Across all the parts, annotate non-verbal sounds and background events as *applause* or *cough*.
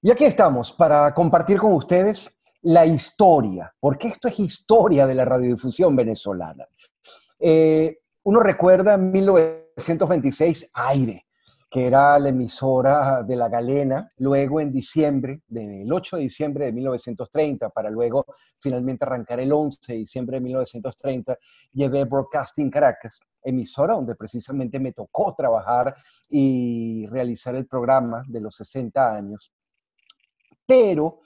Y aquí estamos para compartir con ustedes la historia, porque esto es historia de la radiodifusión venezolana. Eh, uno recuerda en 1926 Aire, que era la emisora de la galena, luego en diciembre, del 8 de diciembre de 1930, para luego finalmente arrancar el 11 de diciembre de 1930, llevé Broadcasting Caracas, emisora donde precisamente me tocó trabajar y realizar el programa de los 60 años. Pero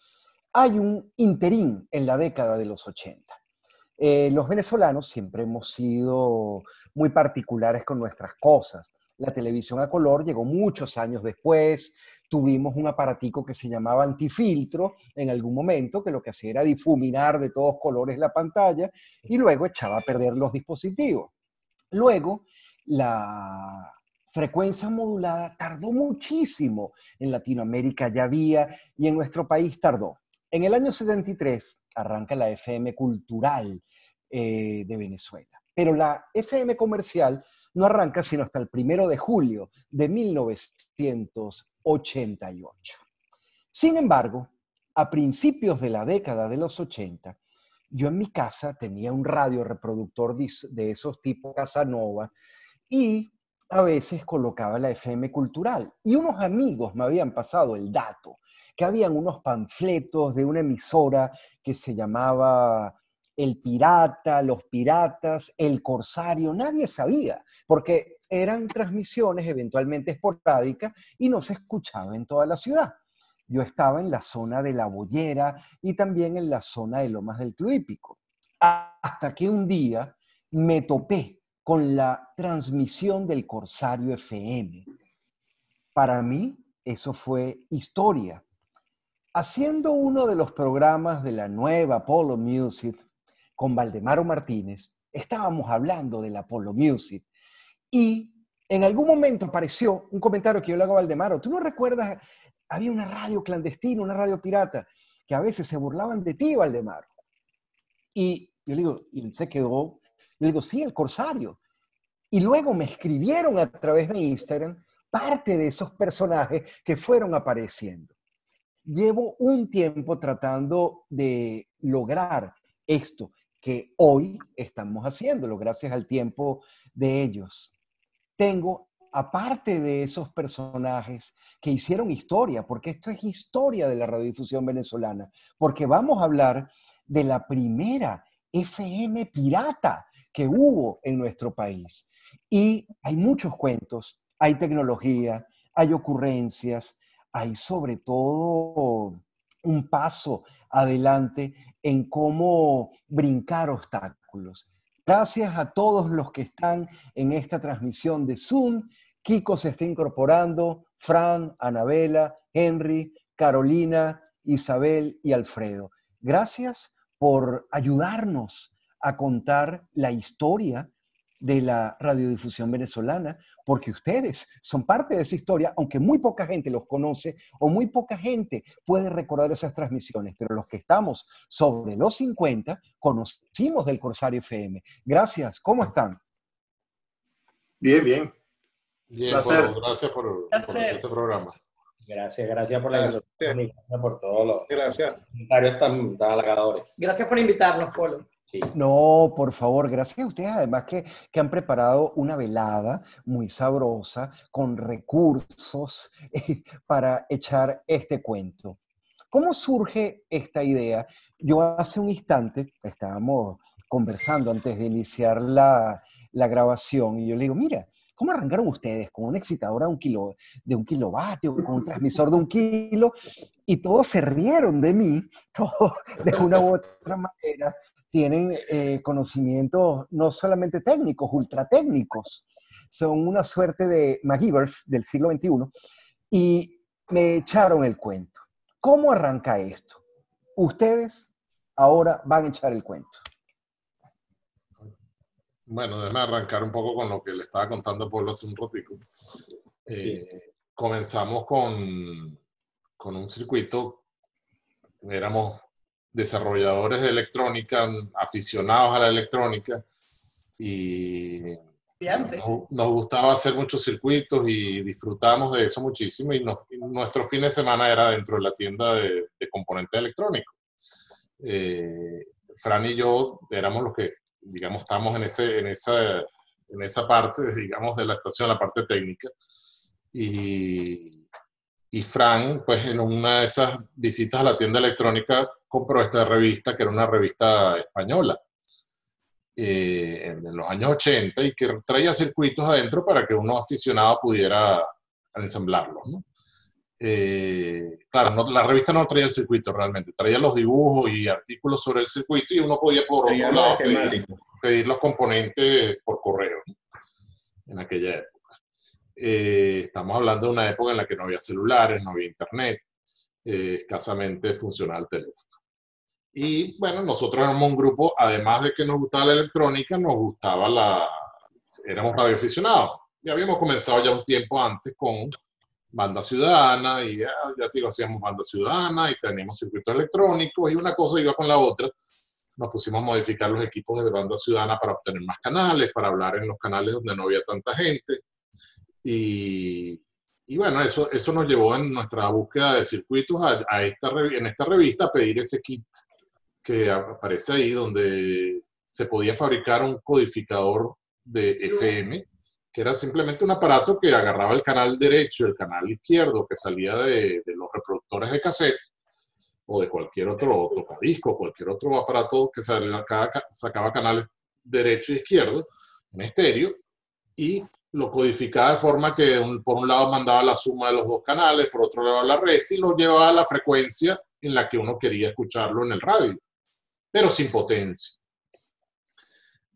hay un interín en la década de los 80. Eh, los venezolanos siempre hemos sido muy particulares con nuestras cosas. La televisión a color llegó muchos años después. Tuvimos un aparatico que se llamaba antifiltro en algún momento, que lo que hacía era difuminar de todos colores la pantalla y luego echaba a perder los dispositivos. Luego, la frecuencia modulada tardó muchísimo. En Latinoamérica ya había y en nuestro país tardó. En el año 73 arranca la FM cultural eh, de Venezuela, pero la FM comercial no arranca sino hasta el primero de julio de 1988. Sin embargo, a principios de la década de los 80, yo en mi casa tenía un radio reproductor de esos tipos Casanova y a veces colocaba la FM cultural. Y unos amigos me habían pasado el dato, que habían unos panfletos de una emisora que se llamaba el pirata, los piratas, el corsario, nadie sabía, porque eran transmisiones eventualmente esporádicas y no se escuchaba en toda la ciudad. Yo estaba en la zona de La Bollera y también en la zona de Lomas del Cluípico. Hasta que un día me topé con la transmisión del Corsario FM. Para mí, eso fue historia. Haciendo uno de los programas de la nueva Polo Music, con Valdemaro Martínez, estábamos hablando de la Polo Music y en algún momento apareció un comentario que yo le hago a Valdemaro. ¿Tú no recuerdas? Había una radio clandestina, una radio pirata, que a veces se burlaban de ti, Valdemaro. Y yo le digo, y se quedó, le digo, sí, el Corsario. Y luego me escribieron a través de Instagram parte de esos personajes que fueron apareciendo. Llevo un tiempo tratando de lograr esto, que hoy estamos haciéndolo gracias al tiempo de ellos. Tengo, aparte de esos personajes que hicieron historia, porque esto es historia de la radiodifusión venezolana, porque vamos a hablar de la primera FM pirata que hubo en nuestro país. Y hay muchos cuentos, hay tecnología, hay ocurrencias, hay sobre todo un paso adelante en cómo brincar obstáculos. Gracias a todos los que están en esta transmisión de Zoom. Kiko se está incorporando, Fran, Anabela, Henry, Carolina, Isabel y Alfredo. Gracias por ayudarnos a contar la historia de la radiodifusión venezolana, porque ustedes son parte de esa historia, aunque muy poca gente los conoce o muy poca gente puede recordar esas transmisiones, pero los que estamos sobre los 50 conocimos del Corsario FM. Gracias, ¿cómo están? Bien, bien. Bien, gracias por, este programa. Gracias, gracias por la invitación y gracias por todos los gracias. comentarios tan, tan halagadores. Gracias por invitarnos, Polo. No, por favor, gracias a ustedes además que, que, han preparado una velada muy sabrosa con recursos *laughs* eh, para echar este cuento. ¿Cómo surge esta idea? Yo hace un instante estábamos conversando antes de iniciar la, la grabación y yo le digo, mira, ¿Cómo arrancaron ustedes con una excitadora de un, kilo, de un kilovatio, *laughs* con un transmisor de un kilo? Y todos se rieron de mí, *laughs* todos de una u otra manera tienen eh, conocimientos no solamente técnicos, ultra técnicos. Son una suerte de MacGyvers del siglo XXI y me echaron el cuento. ¿Cómo arranca esto? Ustedes ahora van a echar el cuento. Bueno, déjame arrancar un poco con lo que le estaba contando Pablo hace un ratico. Eh, comenzamos con, con un circuito, éramos desarrolladores de electrónica, aficionados a la electrónica, y Nos, gustaba hacer muchos circuitos y disfrutábamos de eso muchísimo y, nuestro fin de semana era dentro de la tienda de, componentes electrónicos. Eh, Fran y yo éramos los que, digamos, estábamos en, ese, en, esa, en esa parte, digamos, de la estación, la parte técnica. Y, y Fran, pues en una de esas visitas a la tienda electrónica, compró esta revista, que era una revista española eh, en, los años 80 y que traía circuitos adentro para que uno aficionado pudiera ensamblarlos. ¿no? Eh, claro, la revista no traía el circuito realmente, traía los dibujos y artículos sobre el circuito y uno podía por otro lado pedir, los componentes por correo en aquella época. Eh, estamos hablando de una época en la que no había celulares, no había internet, escasamente funcionaba el teléfono. Y bueno, nosotros éramos un grupo, además de que nos gustaba la electrónica, nos gustaba la... éramos radioaficionados. Y habíamos comenzado ya un tiempo antes con Banda Ciudadana y ya, ya te digo, hacíamos Banda Ciudadana y teníamos circuitos electrónicos y una cosa iba con la otra. Nos pusimos a modificar los equipos de Banda Ciudadana para obtener más canales, para hablar en los canales donde no había tanta gente. Y, y bueno, eso, eso nos llevó en nuestra búsqueda de circuitos a, a esta, en esta revista a pedir ese kit que aparece ahí, donde se podía fabricar un codificador de FM, que era simplemente un aparato que agarraba el canal derecho el canal izquierdo que salía de, los reproductores de cassette o de cualquier otro tocadisco, cualquier otro aparato que sacaba canales derecho e izquierdo en estéreo y lo codificaba de forma que por un lado mandaba la suma de los dos canales, por otro lado la resta y lo llevaba a la frecuencia en la que uno quería escucharlo en el radio pero sin potencia.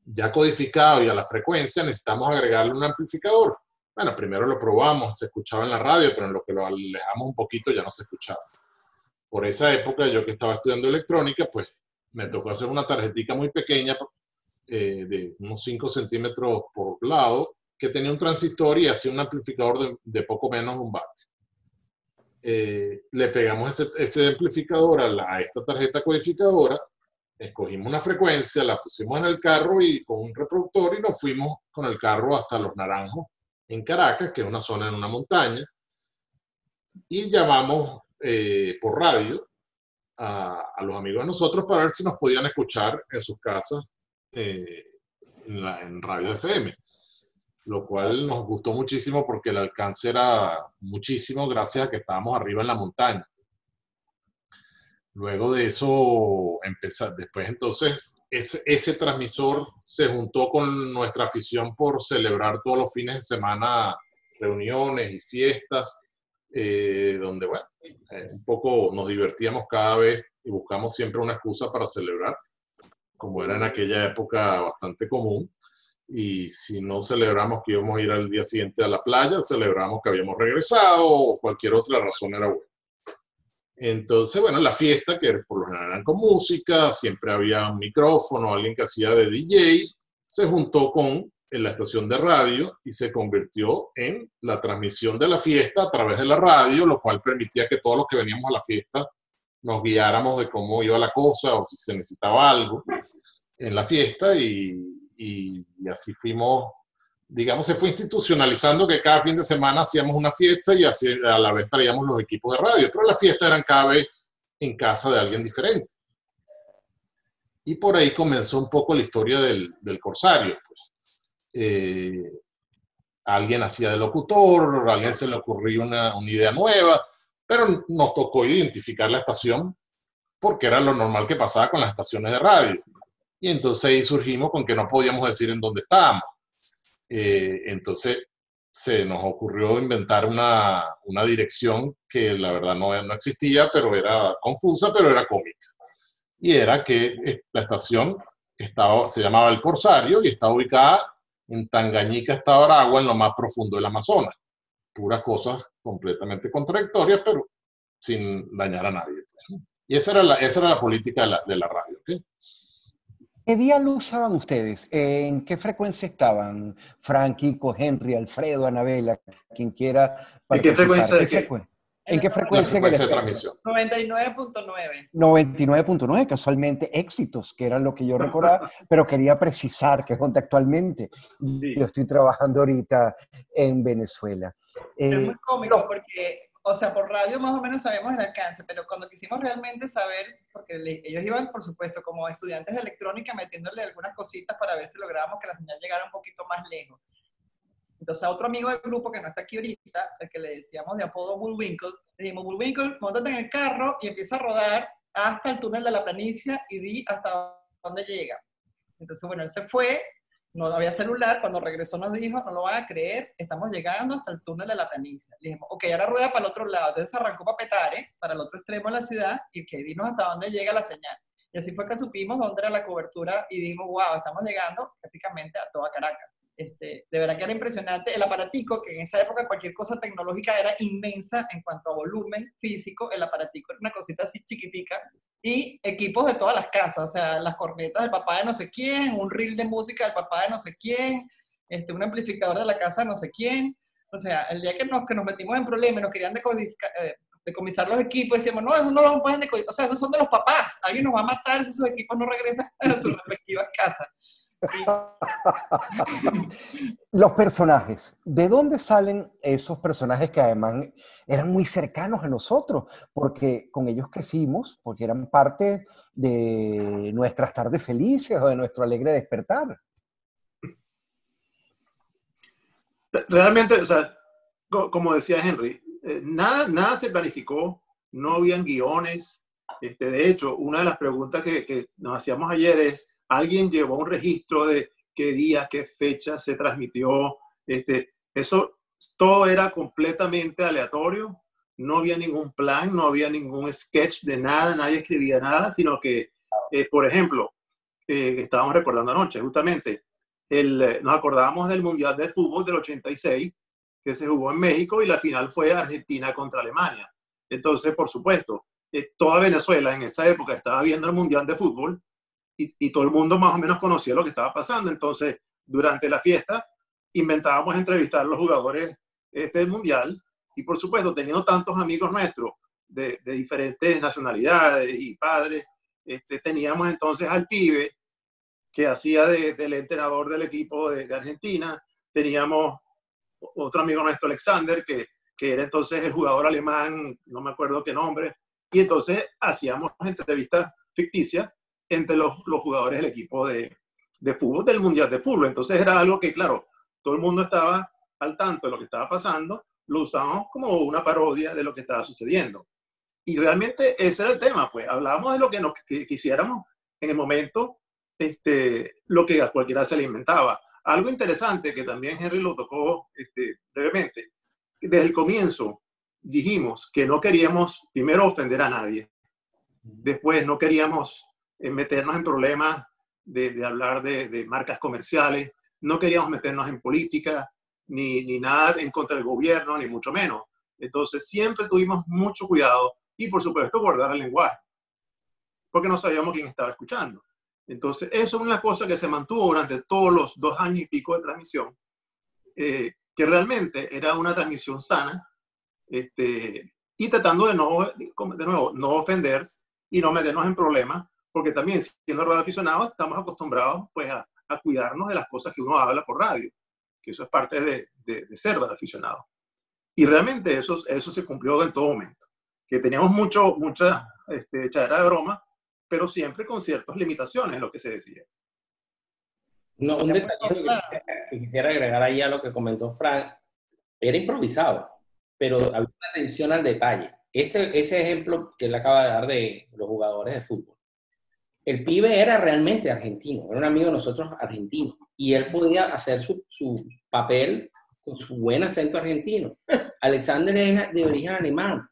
Ya codificado y a la frecuencia necesitamos agregarle un amplificador. Bueno, primero lo probamos, se escuchaba en la radio, pero en lo que lo alejamos un poquito ya no se escuchaba. Por esa época, yo que estaba estudiando electrónica, pues me tocó hacer una tarjetita muy pequeña eh, de unos 5 centímetros por lado, que tenía un transistor y hacía un amplificador de, poco menos de un vatio. Eh, le pegamos ese, amplificador a, esta tarjeta codificadora escogimos una frecuencia, la pusimos en el carro y con un reproductor y nos fuimos con el carro hasta Los Naranjos, en Caracas, que es una zona en una montaña, y llamamos eh, por radio a, los amigos de nosotros para ver si nos podían escuchar en sus casas eh, en, en radio FM, lo cual nos gustó muchísimo porque el alcance era muchísimo gracias a que estábamos arriba en la montaña. Luego de eso, empezar, después entonces, ese, transmisor se juntó con nuestra afición por celebrar todos los fines de semana reuniones y fiestas, eh, donde, bueno, eh, un poco nos divertíamos cada vez y buscamos siempre una excusa para celebrar, como era en aquella época bastante común. Y si no celebramos que íbamos a ir al día siguiente a la playa, celebramos que habíamos regresado o cualquier otra razón era buena. Entonces, bueno, la fiesta, que por lo general eran con música, siempre había un micrófono, alguien que hacía de DJ, se juntó con la estación de radio y se convirtió en la transmisión de la fiesta a través de la radio, lo cual permitía que todos los que veníamos a la fiesta nos guiáramos de cómo iba la cosa o si se necesitaba algo en la fiesta y, y así fuimos digamos, se fue institucionalizando que cada fin de semana hacíamos una fiesta y así a la vez traíamos los equipos de radio, pero las fiestas eran cada vez en casa de alguien diferente. Y por ahí comenzó un poco la historia del, del corsario. Pues. Eh, alguien hacía de locutor, a alguien se le ocurrió una, una idea nueva, pero nos tocó identificar la estación porque era lo normal que pasaba con las estaciones de radio. Y entonces ahí surgimos con que no podíamos decir en dónde estábamos eh, entonces se nos ocurrió inventar una, una, dirección que la verdad no, no existía, pero era confusa, pero era cómica. Y era que la estación estaba, se llamaba El Corsario y está ubicada en Tangañica, Estado Aragua, en lo más profundo del Amazonas. Puras cosas completamente contradictorias, pero sin dañar a nadie. Y esa era la, esa era la política de la, de la radio. ¿okay? ¿Qué día lo usaban ustedes? ¿En qué frecuencia estaban? Frank, Kiko, Henry, Alfredo, Anabela, quien quiera. ¿En qué frecuencia? ¿De qué? ¿En qué frecuencia, de transmisión? 99.9. 99.9, casualmente éxitos, que era lo que yo recordaba, *laughs* pero quería precisar que es donde actualmente yo estoy trabajando ahorita en Venezuela. es muy eh, cómico porque, o sea, por radio más o menos sabemos el alcance, pero cuando quisimos realmente saber, porque ellos iban, por supuesto, como estudiantes de electrónica metiéndole algunas cositas para ver si lográbamos que la señal llegara un poquito más lejos. Entonces a otro amigo del grupo que no está aquí ahorita, el que le decíamos de apodo Bullwinkle, le dijimos, Bullwinkle, montate en el carro y empieza a rodar hasta el túnel de la planicie y di hasta dónde llega. Entonces, bueno, él se fue, no había celular, cuando regresó nos dijo, no lo van a creer, estamos llegando hasta el túnel de la planicie. Le dijimos, ok, ahora rueda para el otro lado. Entonces arrancó para Petare, para el otro extremo de la ciudad, y que dinos hasta dónde llega la señal. Y así fue que supimos dónde era la cobertura y dijimos, wow, estamos llegando prácticamente a toda Caracas. Este, de verdad que era impresionante. El aparatico, que en esa época cualquier cosa tecnológica era inmensa en cuanto a volumen físico, el aparatico era una cosita así chiquitica. Y equipos de todas las casas, o sea, las cornetas del papá de no sé quién, un reel de música del papá de no sé quién, este, un amplificador de la casa de no sé quién. O sea, el día que nos, que nos metimos en problemas y nos querían eh, decomisar los equipos, decíamos, no, eso no lo pueden decomizar, o sea, esos son de los papás, alguien nos va a matar si esos equipos no regresan a sus *laughs* respectivas casas. *laughs* Los personajes, ¿de dónde salen esos personajes que además eran muy cercanos a nosotros? Porque con ellos crecimos, porque eran parte de nuestras tardes felices o de nuestro alegre despertar. Realmente, o sea, como decía Henry, eh, nada, nada se planificó, no habían guiones. Este, de hecho, una de las preguntas que, que nos hacíamos ayer es, alguien llevó un registro de qué día, qué fecha se transmitió. Este, eso todo era completamente aleatorio, no había ningún plan, no había ningún sketch de nada, nadie escribía nada, sino que, eh, por ejemplo, eh, estábamos recordando anoche, justamente, el, eh, nos acordábamos del Mundial de Fútbol del 86, que se jugó en México y la final fue Argentina contra Alemania. Entonces, por supuesto, toda Venezuela en esa época estaba viendo el Mundial de Fútbol y, todo el mundo más o menos conocía lo que estaba pasando. Entonces, durante la fiesta, inventábamos entrevistar a los jugadores este, del Mundial. Y, por supuesto, teniendo tantos amigos nuestros de, diferentes nacionalidades y padres, este, teníamos entonces al pibe que hacía del entrenador del equipo de, Argentina, teníamos otro amigo nuestro, Alexander, que, que era entonces el jugador alemán, no me acuerdo qué nombre, y entonces hacíamos entrevistas ficticias entre los, los jugadores del equipo de, de, fútbol del Mundial de Fútbol. Entonces era algo que, claro, todo el mundo estaba al tanto de lo que estaba pasando, lo usábamos como una parodia de lo que estaba sucediendo. Y realmente ese era el tema, pues hablábamos de lo que nos quisiéramos en el momento, este, lo que a cualquiera se le inventaba. Algo interesante que también Henry lo tocó este, brevemente, desde el comienzo dijimos que no queríamos primero ofender a nadie, después no queríamos meternos en problemas de, hablar de, marcas comerciales, no queríamos meternos en política, ni, ni nada en contra del gobierno, ni mucho menos. Entonces siempre tuvimos mucho cuidado y por supuesto guardar el lenguaje, porque no sabíamos quién estaba escuchando. Entonces eso es una cosa que se mantuvo durante todos los dos años y pico de transmisión, eh, que realmente era una transmisión sana, este, y tratando de no, de nuevo, no ofender y no meternos en problemas, porque también siendo radioaficionados estamos acostumbrados pues a, a, cuidarnos de las cosas que uno habla por radio, que eso es parte de, de, de ser radioaficionado. Y realmente eso, eso se cumplió en todo momento, que teníamos mucho, mucha este, echadera de broma, pero siempre con ciertas limitaciones en lo que se decía. No, un detalle que, quisiera agregar ahí a lo que comentó Frank, era improvisado, pero había una atención al detalle. Ese, ese ejemplo que él acaba de dar de los jugadores de fútbol el pibe era realmente argentino, era un amigo de nosotros argentino, y él podía hacer su, papel con su buen acento argentino. *laughs* Alexander es de origen alemán,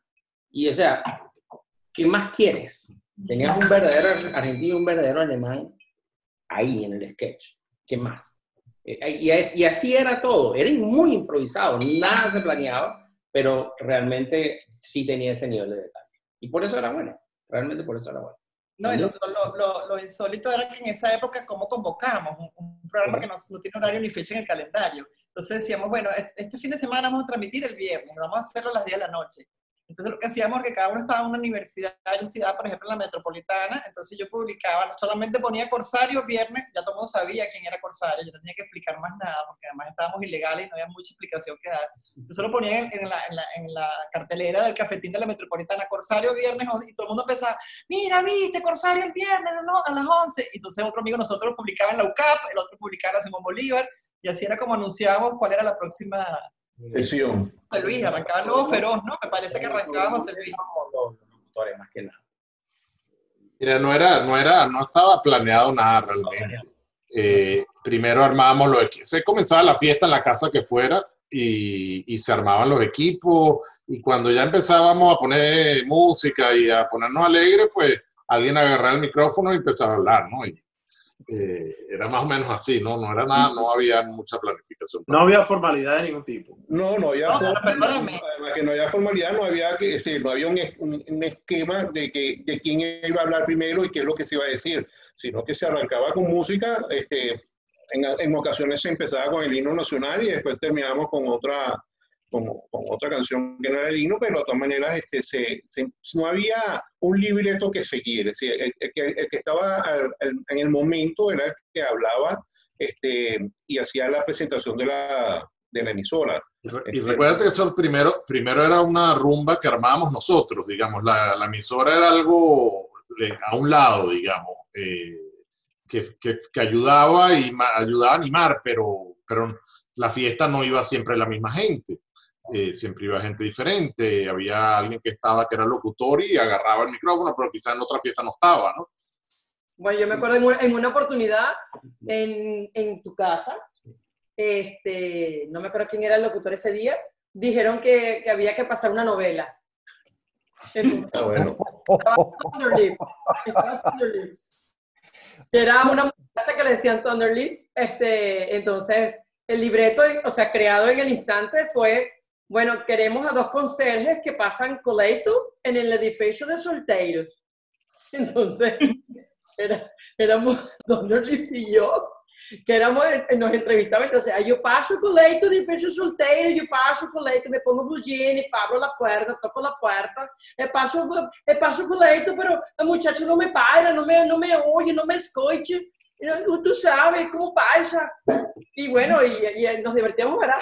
y o sea, ¿qué más quieres? Tenías un verdadero argentino un verdadero alemán ahí en el sketch. ¿Qué más? Eh, y, y así era todo, era muy improvisado, nada se planeaba, pero realmente sí tenía ese nivel de detalle. Y por eso era bueno, realmente por eso era bueno. No, lo, lo, lo, insólito era que en esa época, ¿cómo convocábamos? Un, programa que no, no, tiene horario ni fecha en el calendario. Entonces decíamos, bueno, este fin de semana vamos a transmitir el viernes, vamos a hacerlo a las 10 de la noche. Entonces lo que hacíamos es que cada uno estaba en una universidad, yo estudiaba por ejemplo en la metropolitana, entonces yo publicaba, no solamente ponía Corsario viernes, ya todo el mundo sabía quién era Corsario, yo no tenía que explicar más nada, porque además estábamos ilegales y no había mucha explicación que dar. Yo solo ponía en, en, la, en, la, en, la, cartelera del cafetín de la metropolitana, Corsario viernes, y todo el mundo empezaba, mira, viste, Corsario el viernes, no, a las 11. Y entonces otro amigo nosotros publicaba en la UCAP, el otro publicaba en la Simón Bolívar, y así era como anunciábamos cuál era la próxima sesión. José Luis, arrancaba el nuevo feroz, ¿no? Me parece que arrancaba José Luis. Los locutores, más que nada. Mira, no era, no era, no estaba planeado nada realmente. Eh, primero armábamos los equipos. Se comenzaba la fiesta en la casa que fuera y, y, se armaban los equipos. Y cuando ya empezábamos a poner música y a ponernos alegres, pues alguien agarraba el micrófono y empezaba a hablar, ¿no? Y, eh, era más o menos así, ¿no? No era nada, no había mucha planificación. No había formalidad de ningún tipo. No, no había No, formalidad. perdóname. Además que no había formalidad, no había que decir, no había un esquema de que de quién iba a hablar primero y qué es lo que se iba a decir, sino que se arrancaba con música, este, en, en ocasiones se empezaba con el himno nacional y después terminábamos con otra, con, con otra canción que no era el himno, pero de todas maneras este, se, se- no había un libreto que seguir, es decir, el, el que, el que estaba al- al- en el momento era el que hablaba este, y hacía la presentación de la, de la emisora. Y re- Y recuérdate que eso primero, primero era una rumba que armábamos nosotros, digamos, la, la emisora era algo de- a un lado, digamos, eh, que, que- que ayudaba, y ayudaba a animar, pero, pero la fiesta no iba siempre la misma gente, eh, siempre iba gente diferente, había alguien que estaba, que era locutor y agarraba el micrófono, pero quizás en otra fiesta no estaba, ¿no? Bueno, yo me acuerdo en una, en una oportunidad en, en tu casa, este, no me acuerdo quién era el locutor ese día, dijeron que, que había que pasar una novela. Entonces, Ah, bueno. estaba estaba Era una muchacha que le decían Thunder Lips. Este, entonces, el libreto, o sea, creado en el instante fue, bueno, queremos a dos conserjes que pasan coleto en el edificio de solteros. *laughs* Entonces, era, éramos *laughs* Thunder Lips y yo, que éramos, eh, nos entrevistaban, entonces, "Ah, yo paso coleto de edificio solteiro, yo paso coleto, me pongo blue jean, abro la puerta, toco la puerta, eu passo, eu passo por leito, pero a muchacha não me para, não me, não me oye, não me escute. Tú sabes cómo pasa. Y bueno, y, y nos divertíamos, ¿verdad?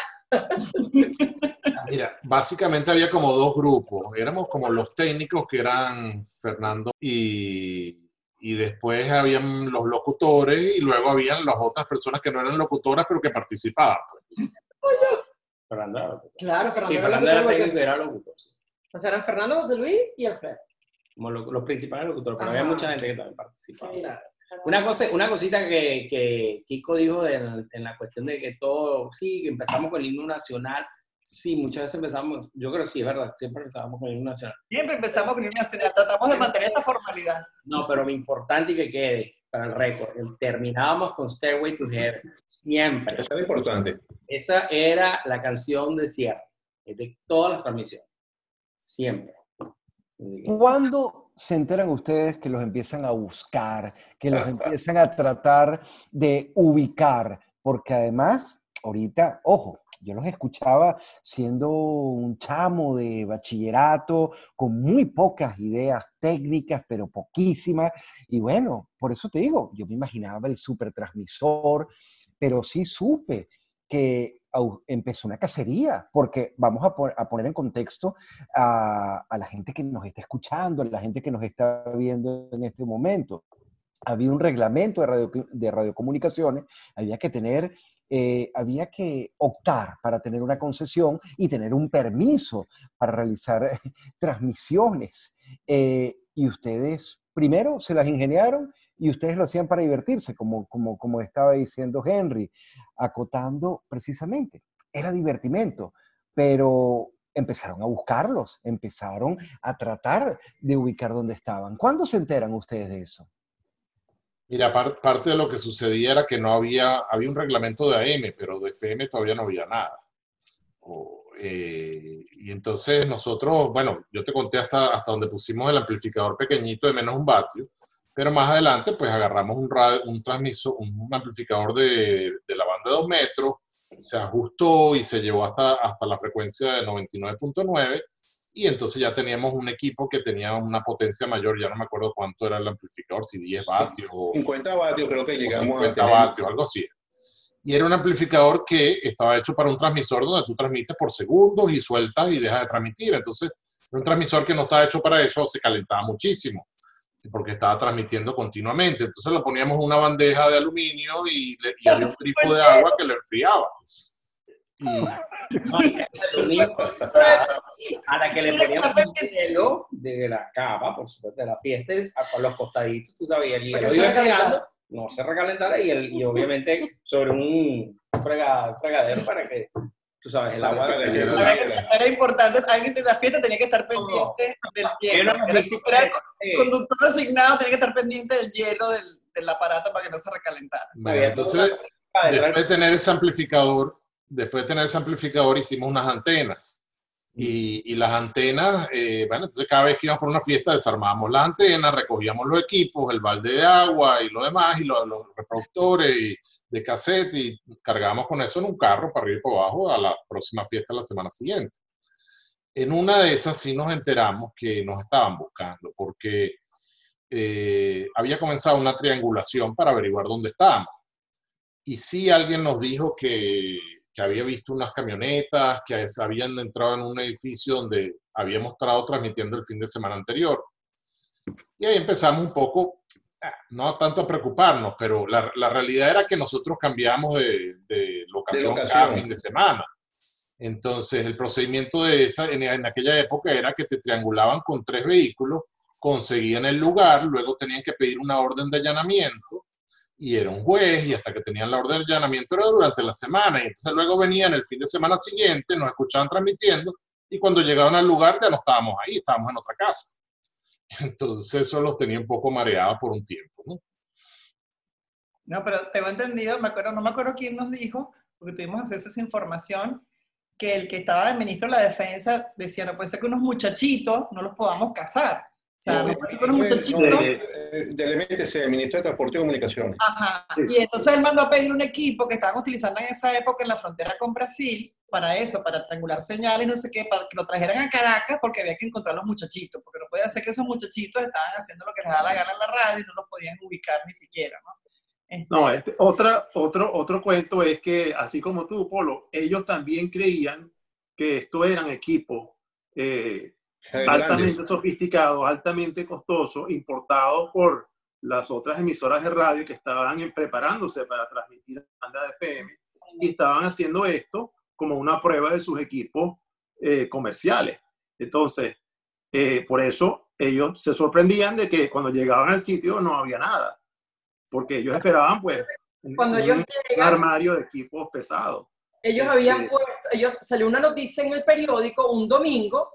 Mira, básicamente había como dos grupos. Éramos como los técnicos que eran Fernando y, y después habían los locutores y luego habían las otras personas que no eran locutoras pero que participaban. pues. Fernando. Claro, Fernando. Sí, era Fernando era locutor, técnico y era locutor. sí. O sea, eran Fernando, José Luis y Alfredo. Como lo- los principales locutores, pero Ajá. había mucha gente que también participaba. Una, cosa, una cosita que, que Kiko dijo de- en la cuestión de que todo, sí, que empezamos con el himno nacional. Sí, muchas veces empezamos, yo creo que sí, es verdad, siempre empezábamos con el himno nacional. Siempre empezamos con una nacional, tratamos de mantener esa formalidad. No, pero lo importante y que quede para el récord, el- terminábamos con Stairway to Heaven, siempre. Eso es importante. Esa era la canción de cierre de todas las transmisiones, siempre. ¿Cuándo se enteran ustedes que los empiezan a buscar, que los empiezan a tratar de ubicar? Porque además, ahorita, ojo, yo los escuchaba siendo un chamo de bachillerato, con muy pocas ideas técnicas, pero poquísimas. Y bueno, por eso te digo, yo me imaginaba el supertransmisor, pero sí supe que empezó una cacería, porque vamos a, a poner en contexto a, a la gente que nos está escuchando, a la gente que nos está viendo en este momento. Había un reglamento de, radio, de radiocomunicaciones, había que tener, eh, había que optar para tener una concesión y tener un permiso para realizar *laughs* transmisiones. Eh, y ustedes primero se las ingeniaron y ustedes lo hacían para divertirse, como, como, como estaba diciendo Henry, acotando precisamente. Era divertimento, pero empezaron a buscarlos, empezaron a tratar de ubicar dónde estaban. ¿Cuándo se enteran ustedes de eso? Mira, par- parte de lo que sucedía era que no había, había un reglamento de AM, pero de FM todavía no había nada. Eh, y entonces nosotros, bueno, yo te conté hasta, hasta donde pusimos el amplificador pequeñito de menos un vatio, pero más adelante pues agarramos un, radio, un transmisor, un amplificador de, de la banda de 2 metros, se ajustó y se llevó hasta, hasta la frecuencia de 99.9 y entonces ya teníamos un equipo que tenía una potencia mayor, ya no me acuerdo cuánto era el amplificador, si 10 vatios o 50 vatios creo que llegamos 50 a vatios, algo así. Y era un amplificador que estaba hecho para un transmisor donde tú transmites por segundos y sueltas y dejas de transmitir. Entonces, era un transmisor que no estaba hecho para eso, se calentaba muchísimo porque estaba transmitiendo continuamente. Entonces lo poníamos en una bandeja de aluminio y, le- y había un grifo de agua que lo enfriaba. Y, a la *laughs* que le poníamos un hielo de la cava, por supuesto, de la fiesta, a con los costaditos, tú sabes, y el hielo iba enfriando, no se recalentara y, el, y obviamente sobre un frega- fregadero para que, tú sabes, el agua... Hielo- Era, era importante, alguien de la fiesta tenía que estar pendiente del hielo. Era, era el conductor asignado, tenía que estar pendiente del hielo del, del aparato para que no se recalentara. entonces, después de tener ese amplificador, después de tener ese amplificador hicimos unas antenas. Y, y las antenas, eh, bueno, entonces cada vez que íbamos por una fiesta desarmábamos las antenas, recogíamos los equipos, el balde de agua y lo demás, y los, los reproductores y de cassette, y cargábamos con eso en un carro para ir por abajo a la próxima fiesta la semana siguiente. En una de esas sí nos enteramos que nos estaban buscando, porque eh, había comenzado una triangulación para averiguar dónde estábamos. Y sí alguien nos dijo que, que había visto unas camionetas, que habían entrado en un edificio donde habíamos estado transmitiendo el fin de semana anterior. Y ahí empezamos un poco, ah, no tanto a preocuparnos, pero la, la realidad era que nosotros cambiamos de, de locación, locación. cada fin de semana. Entonces, el procedimiento de esa, en, en aquella época era que te triangulaban con tres vehículos, conseguían el lugar, luego tenían que pedir una orden de allanamiento y era un juez y hasta que tenían la orden de allanamiento era durante la semana y entonces luego venían el fin de semana siguiente, nos escuchaban transmitiendo y cuando llegaban al lugar ya no estábamos ahí, estábamos en otra casa. *laughs* Entonces eso los tenía un poco mareados por un tiempo, ¿no? No, pero tengo entendido, me acuerdo, no me acuerdo quién nos dijo, porque tuvimos acceso a esa información, que el que estaba de ministro de la Defensa decía, no puede ser que unos muchachitos no los podamos casar. Sea, muchachitos... Eh, Del MTC, el Ministro de Transporte y Comunicaciones. Ajá. Sí. Y entonces él mandó a pedir un equipo que estaban utilizando en esa época en la frontera con Brasil para eso, para triangular señales y no sé qué, para que lo trajeran a Caracas porque había que encontrar a los muchachitos, porque no podía ser que esos muchachitos estaban haciendo lo que les daba la gana en la radio y no los podían ubicar ni siquiera, ¿no? Este, No, este, otra, otro, otro cuento es que, así como tú, Polo, ellos también creían que esto eran equipos eh. Altamente sofisticados, altamente costosos, importados por las otras emisoras de radio que estaban preparándose para transmitir banda de FM y estaban haciendo esto como una prueba de sus equipos eh, comerciales. Entonces, eh, por eso ellos se sorprendían de que cuando llegaban al sitio no había nada, porque ellos esperaban pues un, Cuando un- ellos un armario de equipos pesados. ellos este- habían puesto, ellos salió una noticia en el periódico un domingo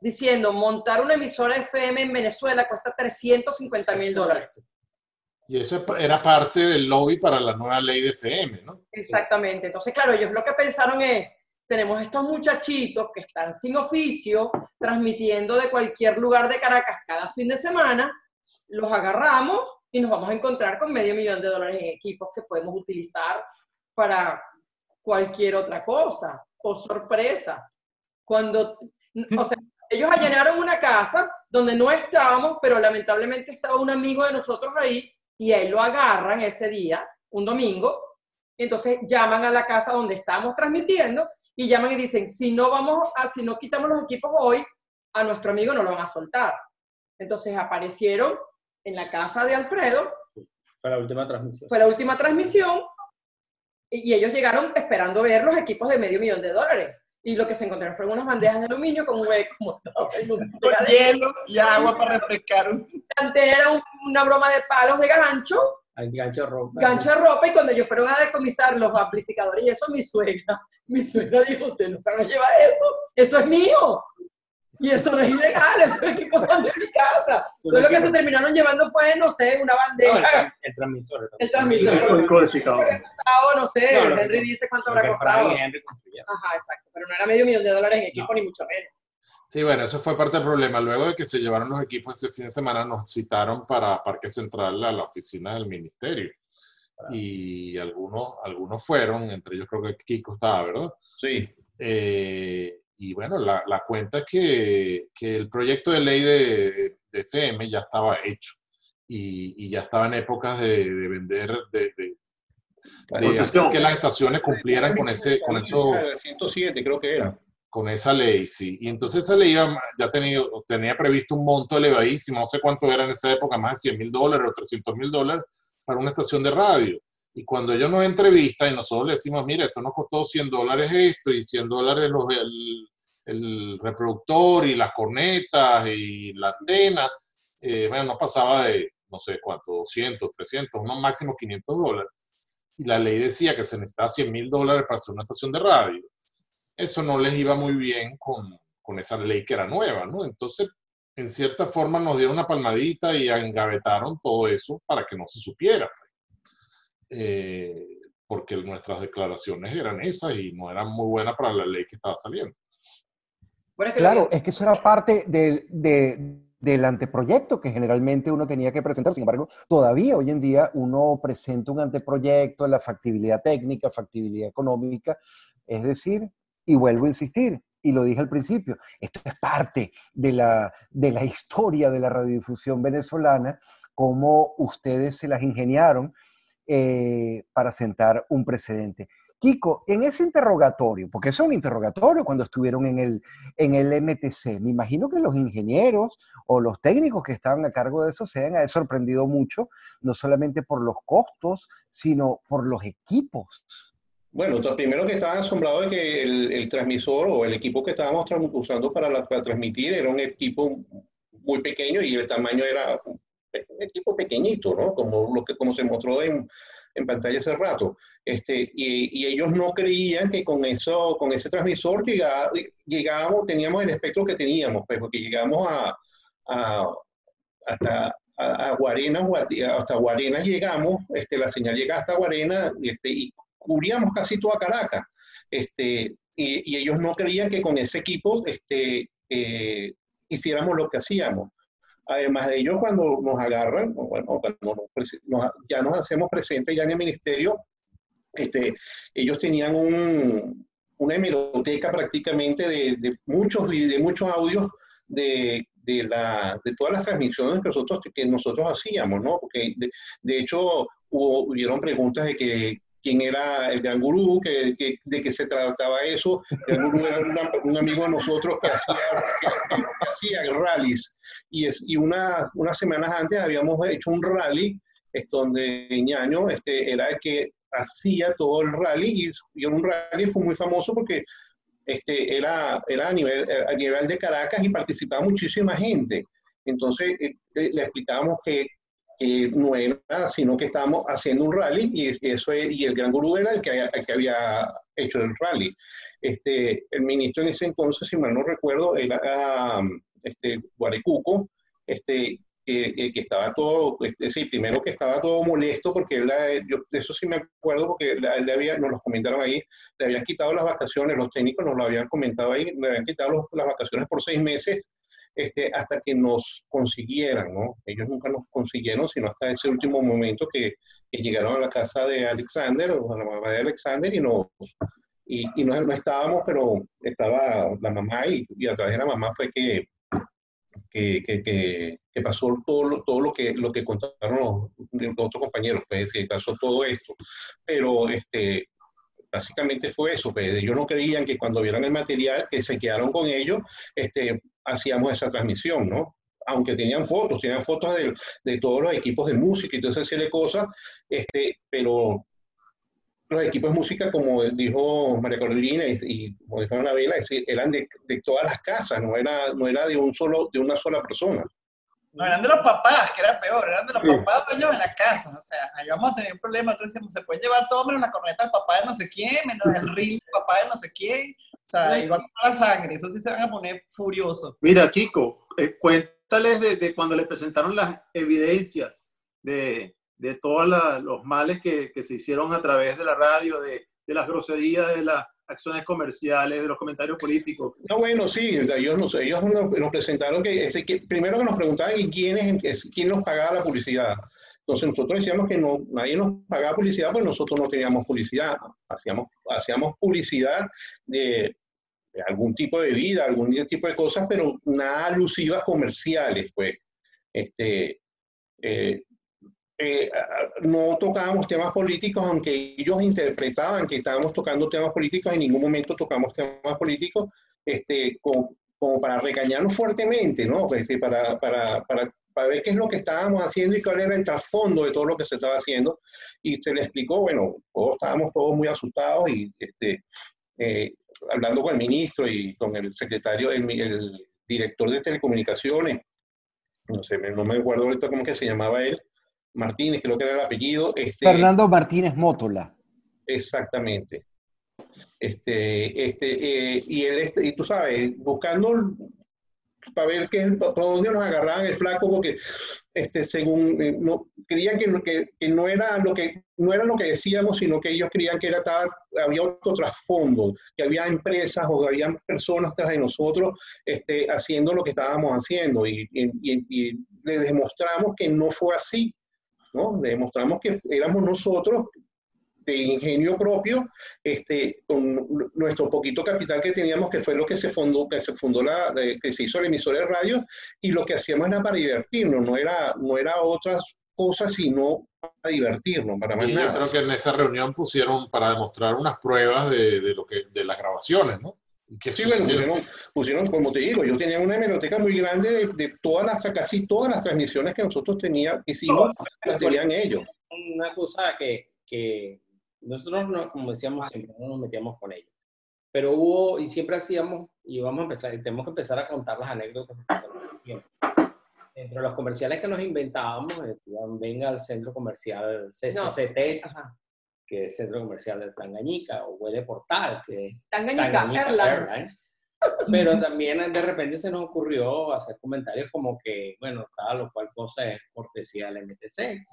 diciendo montar una emisora FM en Venezuela cuesta 350 mil dólares. Y eso era parte del lobby para la nueva ley de FM, ¿no? Exactamente. Entonces, claro, ellos lo que pensaron es, tenemos estos muchachitos que están sin oficio, transmitiendo de cualquier lugar de Caracas cada fin de semana, los agarramos y nos vamos a encontrar con medio millón de dólares en equipos que podemos utilizar para cualquier otra cosa. O sorpresa. Cuando, o sea, ellos allanaron una casa donde no estábamos, pero lamentablemente estaba un amigo de nosotros ahí y él lo agarran ese día, un domingo, entonces llaman a la casa donde estábamos transmitiendo y llaman y dicen, si no vamos a, si no quitamos los equipos hoy, a nuestro amigo no lo van a soltar. Entonces aparecieron en la casa de Alfredo, Fue la última transmisión. fue la última transmisión, y ellos llegaron esperando ver los equipos de medio millón de dólares. Y lo que se encontraron fueron unas bandejas de aluminio con huecos, como todo el mundo. *laughs* con hielo y agua para refrescar. antena era un- una broma de palos de gancho, Al gancho de ropa. gancho de ropa, y cuando ellos fueron a decomisar los amplificadores y eso, mi suegra, mi suegra dijo, usted no sabe llevar eso, eso es mío. Y eso no es ilegal, esos *laughs* equipos son de mi casa. Entonces lo que se terminaron llevando fue, no sé, una No, el, el transmisor. el transmisor. El Porque codificador. no sé, No, lo que- Henry dice cuánto habrá costado. Henry. Ajá, exacto, pero no era medio millón de dólares en equipo, ni mucho menos. Sí, bueno, eso fue parte del problema. Luego de que se llevaron los equipos ese fin de semana, nos citaron para Parque Central a la oficina del ministerio. Y algunos, algunos fueron, entre ellos creo que Kiko estaba, ¿verdad? Sí. Eh, y bueno, la, la cuenta es que, que, el proyecto de ley de, de FM ya estaba hecho y, y, ya estaba en épocas de, de vender, de, de, hacer que las estaciones cumplieran con ese, con eso. 107 creo que era. Con esa ley, sí. Y entonces esa ley ya tenía, tenía previsto un monto elevadísimo, no sé cuánto era en esa época, más de 100 mil dólares o 300 mil dólares para una estación de radio. Y cuando ellos nos entrevistan y nosotros le decimos, mire, esto nos costó 100 dólares esto y 100 dólares los, el, el reproductor y las cornetas y la antena, eh, bueno, no pasaba de, no sé cuánto, 200, 300, unos máximo 500 dólares. Y la ley decía que se necesitaba 100 mil dólares para hacer una estación de radio. Eso no les iba muy bien con, con esa ley que era nueva, ¿no? Entonces, en cierta forma nos dieron una palmadita y engavetaron todo eso para que no se supiera. Eh, porque nuestras declaraciones eran esas y no eran muy buenas para la ley que estaba saliendo. Claro, es que eso era parte de, de, del anteproyecto que generalmente uno tenía que presentar. Sin embargo, todavía hoy en día uno presenta un anteproyecto la factibilidad técnica, factibilidad económica, es decir, y vuelvo a insistir, y lo dije al principio, esto es parte de la, de la historia de la radiodifusión venezolana, cómo ustedes se las ingeniaron eh, para sentar un precedente. Kiko, en ese interrogatorio, porque es un interrogatorio cuando estuvieron en el, en el MTC, me imagino que los ingenieros o los técnicos que estaban a cargo de eso se han sorprendido mucho, no solamente por los costos, sino por los equipos. Bueno, primero que estaban asombrados de que el, transmisor o el equipo que estábamos usando para, para transmitir era un equipo muy pequeño y el tamaño era un equipo pequeñito, ¿no? Como, lo que, como se mostró en, en pantalla hace rato. Este, y, y, ellos no creían que con, eso, con ese transmisor llegaba, llegábamos, teníamos el espectro que teníamos, pues, porque llegamos a, a hasta a, Guarenas, hasta Guarenas llegamos, este, la señal llega hasta Guarenas este, y cubríamos casi toda Caracas. Este, y, y, ellos no creían que con ese equipo este, eh, hiciéramos lo que hacíamos. Además de ello, cuando nos agarran, bueno, cuando ya nos hacemos presentes ya en el ministerio, este, ellos tenían un, una hemeroteca prácticamente de, de, muchos, de muchos audios de, de, la, de todas las transmisiones que nosotros, que nosotros hacíamos, ¿no? Porque de, de hecho hubo, hubieron preguntas de que quién era el gran gurú, que, que, de qué se trataba eso. El gurú era un amigo de nosotros que hacía, que, hacía rallies. Y, es, y una, unas semanas antes habíamos hecho un rally es donde Ñaño este, era el que hacía todo el rally y, y un rally fue muy famoso porque este, era, era a, nivel, a nivel de Caracas y participaba muchísima gente. Entonces eh, eh le explicábamos que eh, no era, sino que estábamos haciendo un rally y, eso y el gran gurú era el que, el que había hecho el rally. Este, el ministro en ese entonces, si mal no recuerdo, era este, Guarecuco, este, que, que estaba todo, este, sí, primero que estaba todo molesto porque él, yo eso sí me acuerdo porque él, le había, nos lo comentaron ahí, le habían quitado las vacaciones, los técnicos nos lo habían comentado ahí, le habían quitado las vacaciones por seis meses este, hasta que nos consiguieran, ¿no? Ellos nunca nos consiguieron, sino hasta ese último momento que, que llegaron a la casa de Alexander, o a la mamá de Alexander, y nos, y, y no, no, estábamos, pero estaba la mamá, y, y, a través de la mamá fue que, que, que, que pasó todo, lo, todo lo, que, lo que contaron los, los otros compañeros, pues, que pasó todo esto. Pero este, básicamente fue eso, pues, ellos no creían que cuando vieran el material, que se quedaron con ellos, este, hacíamos esa transmisión, ¿no? Aunque tenían fotos, tenían fotos de, de todos los equipos de música y toda esa serie de cosas, este, pero los equipos de música, como dijo María Carolina y, y como dijo Anabela, eran de, de, todas las casas, no era, no era de, un solo, de una sola persona. No, eran de los papás, que era peor, eran de los sí. papás dueños de la casa. O sea, ahí vamos a tener un problema. Entonces decíamos, se puede llevar todo menos la corneta del papá de no sé quién, menos el *laughs* reel del papá de no sé quién. O sea, ahí va toda la sangre. Eso sí se van a poner furiosos. Mira, Kiko, eh, cuéntales de, de, cuando le presentaron las evidencias de, de todos la, los males que, que, se hicieron a través de la radio, de, de las groserías, de las acciones comerciales, de los comentarios políticos. No, bueno, sí, ellos nos, ellos nos, presentaron que, primero que nos preguntaban quién, es, quién nos pagaba la publicidad. Entonces nosotros decíamos que no, nadie nos pagaba publicidad, pues nosotros no teníamos publicidad. Hacíamos, hacíamos publicidad de, algún tipo de vida, algún tipo de cosas, pero nada alusivas comerciales, pues. Este, eh, eh, no tocábamos temas políticos, aunque ellos interpretaban que estábamos tocando temas políticos, en ningún momento tocamos temas políticos, este, como, para regañarnos fuertemente, ¿no? Este, para, para, para, para, ver qué es lo que estábamos haciendo y cuál era el trasfondo de todo lo que se estaba haciendo. Y se le explicó, bueno, todos estábamos todos muy asustados y este, eh, hablando con el ministro y con el secretario, el, el director de telecomunicaciones, no sé, no me acuerdo ahorita cómo que se llamaba él, Martínez, creo que era el apellido. Este, Fernando Martínez Mótola. Exactamente. Este, este, eh, y, él, este, y tú sabes, buscando para ver qué, por dónde nos agarraban el flaco, porque este, según eh, no, creían que, que, que, no, era lo que no era lo que decíamos, sino que ellos creían que era había otro trasfondo, que había empresas o que había personas tras de nosotros este, haciendo lo que estábamos haciendo y, y, y, le demostramos que no fue así, ¿no? Demostramos que éramos nosotros de ingenio propio, este, con nuestro poquito capital que teníamos, que fue lo que se fundó, que se fundó la, que se hizo la emisora de radio, y lo que hacíamos era para divertirnos, no era, no era otras cosas, sino para divertirnos, para más y Yo creo que en esa reunión pusieron para demostrar unas pruebas de, de lo que, de las grabaciones, ¿no? Sí, bueno, pusieron, pusieron, como te digo, yo tenía una hemeroteca muy grande de, de, todas las, casi todas las transmisiones que nosotros teníamos, hicimos, las tenían ellos. Una cosa que, que nosotros, no, como decíamos siempre, no nos metíamos con ellos. Pero hubo, y siempre hacíamos, y vamos a empezar, y tenemos que empezar a contar las anécdotas Entre los comerciales que nos inventábamos, decían, venga al centro comercial CCCT, que es Centro Comercial de Tangañica, o Huele Portal, que es Airlines. Airlines. Pero también de repente se nos ocurrió hacer comentarios como que, bueno, tal o cual cosa es cortesía del MTC.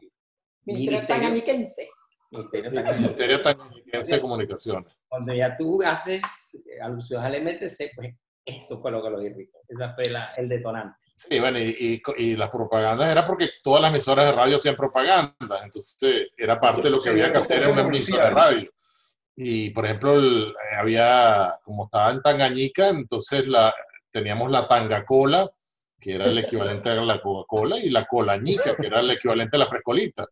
Ministerio Tangañiquense. Ministerio Tecnológico de Comunicaciones. Cuando ya tú haces alusión al MTC, pues eso fue lo que lo irritó. Esa fue la, el detonante. Sí, bueno, y, y, y, las propagandas era porque todas las emisoras de radio hacían propaganda. Entonces, era parte de lo que había que hacer en una emisora de radio. Y, por ejemplo, el, había, como estaba en Tangañica, entonces la, teníamos la Tangacola, que era el equivalente a la Coca-Cola, y la Colañica, que era el equivalente a la Frescolita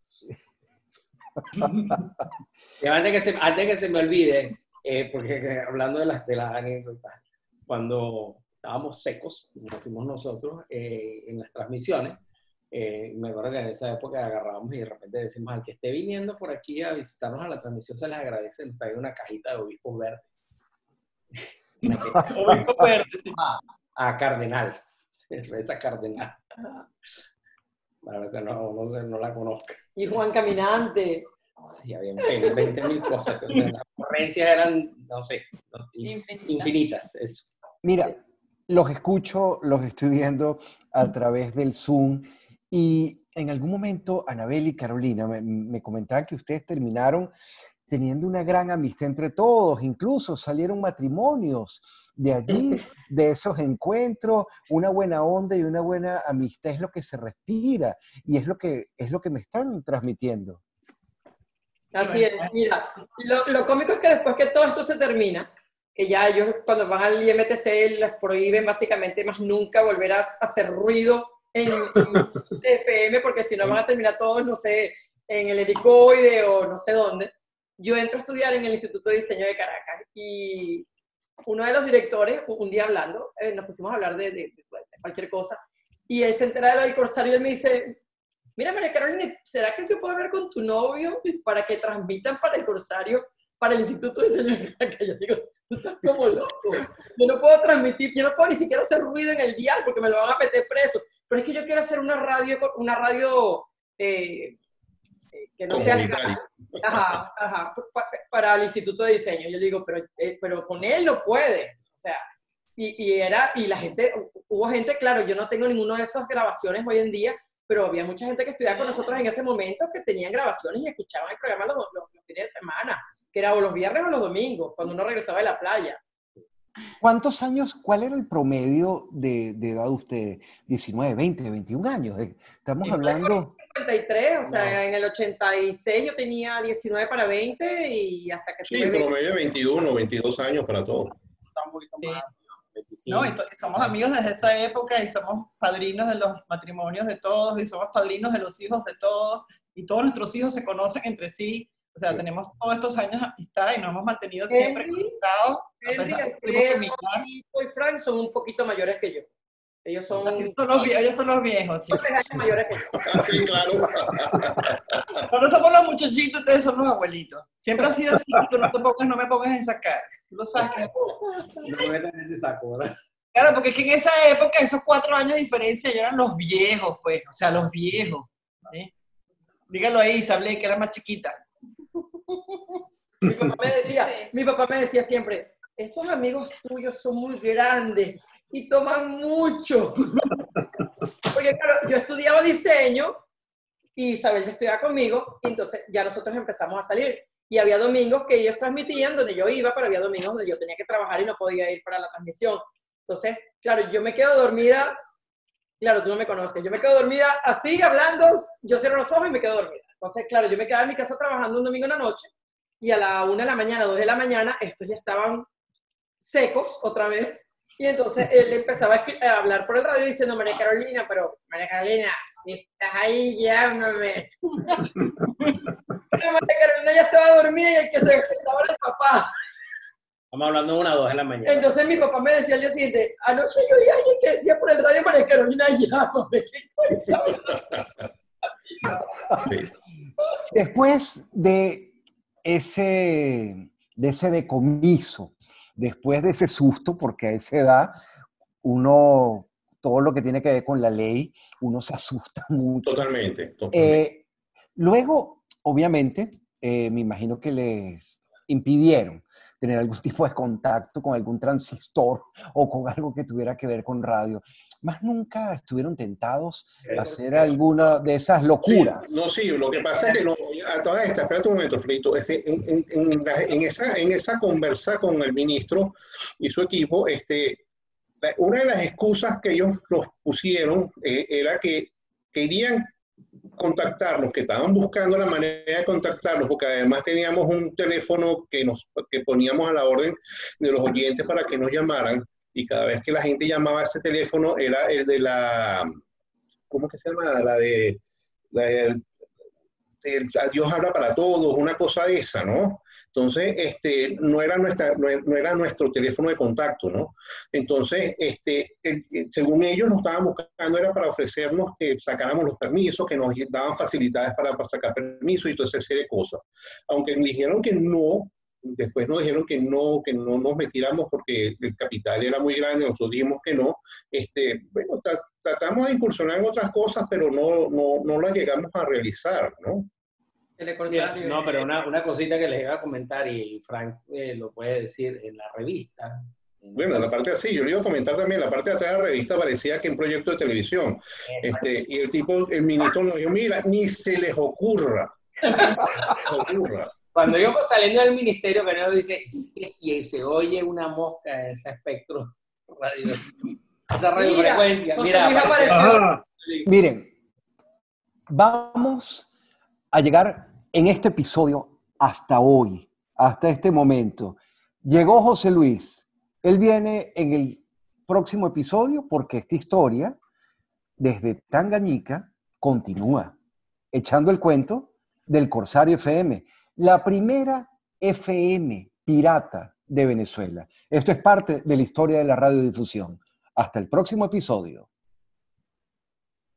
antes, que se, antes que se me olvide, eh, porque hablando de las, de las anécdotas, cuando estábamos secos, decimos nosotros, eh, en las transmisiones, eh, me acuerdo que en esa época agarrábamos y de repente decimos al que esté viniendo por aquí a visitarnos a la transmisión se les agradece, nos trae una cajita de obispos verdes. *laughs* obispos verdes a, a Cardenal, *laughs* cerveza Cardenal. Para los que no, no, no la conozcan. Y Juan Caminante. Sí, había 20 mil cosas. Las ocurrencias eran, no sé, infinitas. infinitas eso. Mira, los escucho, los estoy viendo a través del Zoom y en algún momento Anabel y Carolina me, me comentaban que ustedes terminaron teniendo una gran amistad entre todos, incluso salieron matrimonios de allí, de esos encuentros, una buena onda y una buena amistad es lo que se respira y es lo que, es lo que me están transmitiendo. Así es, mira, lo, lo cómico es que después que todo esto se termina, que ya ellos cuando van al IMTC les prohíben básicamente más nunca volver a hacer ruido en, en *laughs* FM, porque si no van a terminar todos, no sé, en el helicoide o no sé dónde yo entro a estudiar en el Instituto de Diseño de Caracas y uno de los directores, un día hablando, eh, nos pusimos a hablar de, de, de, cualquier cosa, y él se entera de lo del corsario y él me dice, mira María Carolina, ¿será que yo puedo hablar con tu novio para que transmitan para el corsario, para el Instituto de Diseño de Caracas? *laughs* Yo digo, *laughs* tú estás como loco, yo no puedo transmitir, yo no puedo ni siquiera hacer ruido en el dial porque me lo van a meter preso, pero es que yo quiero hacer una radio, una radio eh, que no sea ajá, ajá, para el Instituto de Diseño. Yo digo, pero, eh, pero con él no puedes. O sea, y, y, era, y la gente, hubo gente, claro, yo no tengo ninguna de esas grabaciones hoy en día, pero había mucha gente que estudiaba con nosotros en ese momento que tenían grabaciones y escuchaban el programa los, los, los fines de semana, que era o los viernes o los domingos, cuando uno regresaba de la playa. ¿Cuántos años, cuál era el promedio de, de edad de ustedes? 19, 20, 21 años. Eh, estamos hablando... 53, o sea, no. en el 86 yo tenía 19 para 20 y hasta que... Sí, promedio de 21, 22 años para todos. está un poquito más. No, somos amigos desde esa época y somos padrinos de los matrimonios de todos y somos padrinos de los hijos de todos y todos nuestros hijos se conocen entre sí. O sea, tenemos todos estos años de amistad y nos hemos mantenido siempre Henry, conectados. a Henry, pesar de que y Frank son un poquito mayores que yo. Ellos son Así son los vie- ellos son los viejos. sí. 12 años mayores que yo. *laughs* Sí, claro. *laughs* Nosotros somos los muchachitos, ustedes son los abuelitos. Siempre ha sido así, tú no te pongas, no me pongas en sacar. Tú lo sabes *laughs* No me en ese saco, ¿verdad? Claro, porque es que en esa época, esos cuatro años de diferencia, ya eran los viejos, pues, o sea, los viejos. ¿sí? Dígalo ahí, Sablé, que era más chiquita. Mi papá me decía, mi papá me decía siempre, estos amigos tuyos son muy grandes y toman mucho. *laughs* Porque claro, yo estudiaba diseño y Isabel estudiaba conmigo y entonces ya nosotros empezamos a salir. Y había domingos que ellos transmitían donde yo iba, pero había domingos donde yo tenía que trabajar y no podía ir para la transmisión. Entonces, claro, yo me quedo dormida, claro, tú no me conoces, yo me quedo dormida así, hablando, yo cierro los ojos y me quedo dormida. Entonces, claro, yo me quedaba en mi casa trabajando un domingo en la noche y a la una de la mañana, dos de la mañana, estos ya estaban secos otra vez. Y entonces él empezaba a, hablar por el radio diciendo, María Carolina, pero María Carolina, si estás ahí, llámame. *laughs* Pero María Carolina ya estaba dormida y el que se sentaba era el papá. Estamos hablando de una o dos de la mañana. Entonces mi papá me decía al día siguiente, anoche yo oí a alguien que decía por el radio, María Carolina, llámame. *laughs* ¿Qué coño? Sí. Después de ese, de ese decomiso, después de ese susto, porque a esa edad uno, todo lo que tiene que ver con la ley, uno se asusta *laughs* mucho. Totalmente. totalmente. Eh, luego, obviamente, eh, me imagino que les impidieron tener algún *laughs* tipo de contacto con algún transistor o con algo que tuviera que ver con radio. Más nunca estuvieron tentados a hacer alguna de esas locuras. Sí, no, sí, lo que pasa es que no, a todas estas, espérate un momento, Frito, este, en, en- en la- en esa, en esa conversa con el ministro y su equipo, este, una de las excusas que ellos nos pusieron eh, era que querían contactarnos, que estaban buscando la manera de contactarnos, porque además teníamos un teléfono que, nos, que poníamos a la orden de los oyentes para que nos llamaran, y cada vez que la gente llamaba a ese teléfono era el de la, ¿cómo que se llama? La de, la de- Dios habla para todos, una cosa de esa, ¿no? Entonces, este, no era, nuestra, no era nuestro teléfono de contacto, ¿no? Entonces, este, según ellos nos estaban buscando era para ofrecernos que sacáramos los permisos, que nos daban facilidades para, para sacar permisos y toda esa serie de cosas. Aunque me dijeron que no, después nos dijeron que no, que no nos metiéramos porque el capital era muy grande, nosotros dijimos que no. Este, bueno, tra- tratamos de incursionar en otras cosas, pero no, no, no las llegamos a realizar, ¿no? No, pero una, una cosita que les iba a comentar y Frank eh, lo puede decir en la revista. en Bueno, la parte así, yo le iba a comentar también, la parte de atrás de la revista parecía que en proyecto de televisión. Este, y el tipo, el ministro nos dijo, mira, ni se les ocurra. *laughs* ocurra. Cuando íbamos saliendo del ministerio, Canelo dice, es que si se oye una mosca en ese espectro radio, esa radiofrecuencia, mira. Miren, vamos a llegar en este episodio hasta hoy, hasta este momento. Llegó José Luis. Él viene en el próximo episodio porque esta historia, desde Tangañica, continúa, echando el cuento del Corsario FM, la primera FM pirata de Venezuela. Esto es parte de la historia de la radiodifusión. Hasta el próximo episodio.